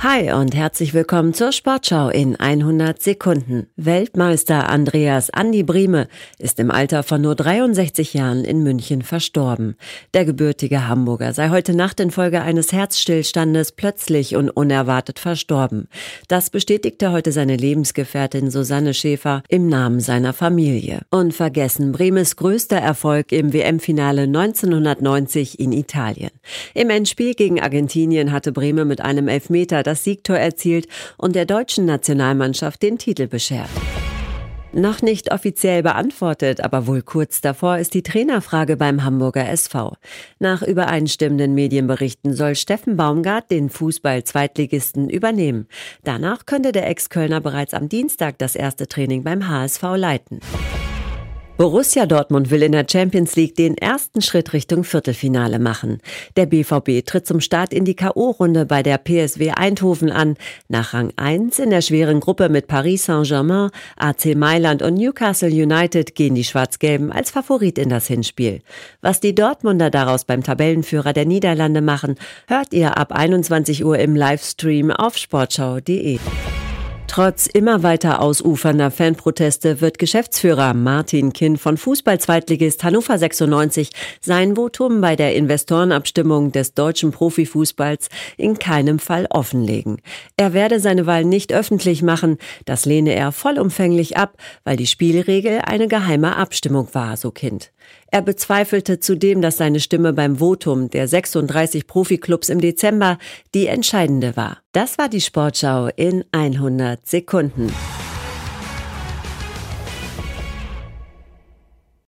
Hi und herzlich willkommen zur Sportschau in 100 Sekunden. Weltmeister Andreas Andi Brieme ist im Alter von nur 63 Jahren in München verstorben. Der gebürtige Hamburger sei heute Nacht infolge eines Herzstillstandes plötzlich und unerwartet verstorben. Das bestätigte heute seine Lebensgefährtin Susanne Schäfer im Namen seiner Familie. Unvergessen Bremes größter Erfolg im WM-Finale 1990 in Italien. Im Endspiel gegen Argentinien hatte Breme mit einem Elfmeter das Siegtor erzielt und der deutschen Nationalmannschaft den Titel beschert. Noch nicht offiziell beantwortet, aber wohl kurz davor ist die Trainerfrage beim Hamburger SV. Nach übereinstimmenden Medienberichten soll Steffen Baumgart den Fußball-Zweitligisten übernehmen. Danach könnte der Ex-Kölner bereits am Dienstag das erste Training beim HSV leiten. Borussia Dortmund will in der Champions League den ersten Schritt Richtung Viertelfinale machen. Der BVB tritt zum Start in die K.O.-Runde bei der PSW Eindhoven an. Nach Rang 1 in der schweren Gruppe mit Paris Saint-Germain, AC Mailand und Newcastle United gehen die Schwarz-Gelben als Favorit in das Hinspiel. Was die Dortmunder daraus beim Tabellenführer der Niederlande machen, hört ihr ab 21 Uhr im Livestream auf sportschau.de. Trotz immer weiter ausufernder Fanproteste wird Geschäftsführer Martin Kinn von Fußball-Zweitligist Hannover 96 sein Votum bei der Investorenabstimmung des deutschen Profifußballs in keinem Fall offenlegen. Er werde seine Wahl nicht öffentlich machen, das lehne er vollumfänglich ab, weil die Spielregel eine geheime Abstimmung war, so Kind. Er bezweifelte zudem, dass seine Stimme beim Votum der 36 Profiklubs im Dezember die entscheidende war. Das war die Sportschau in 100 Sekunden.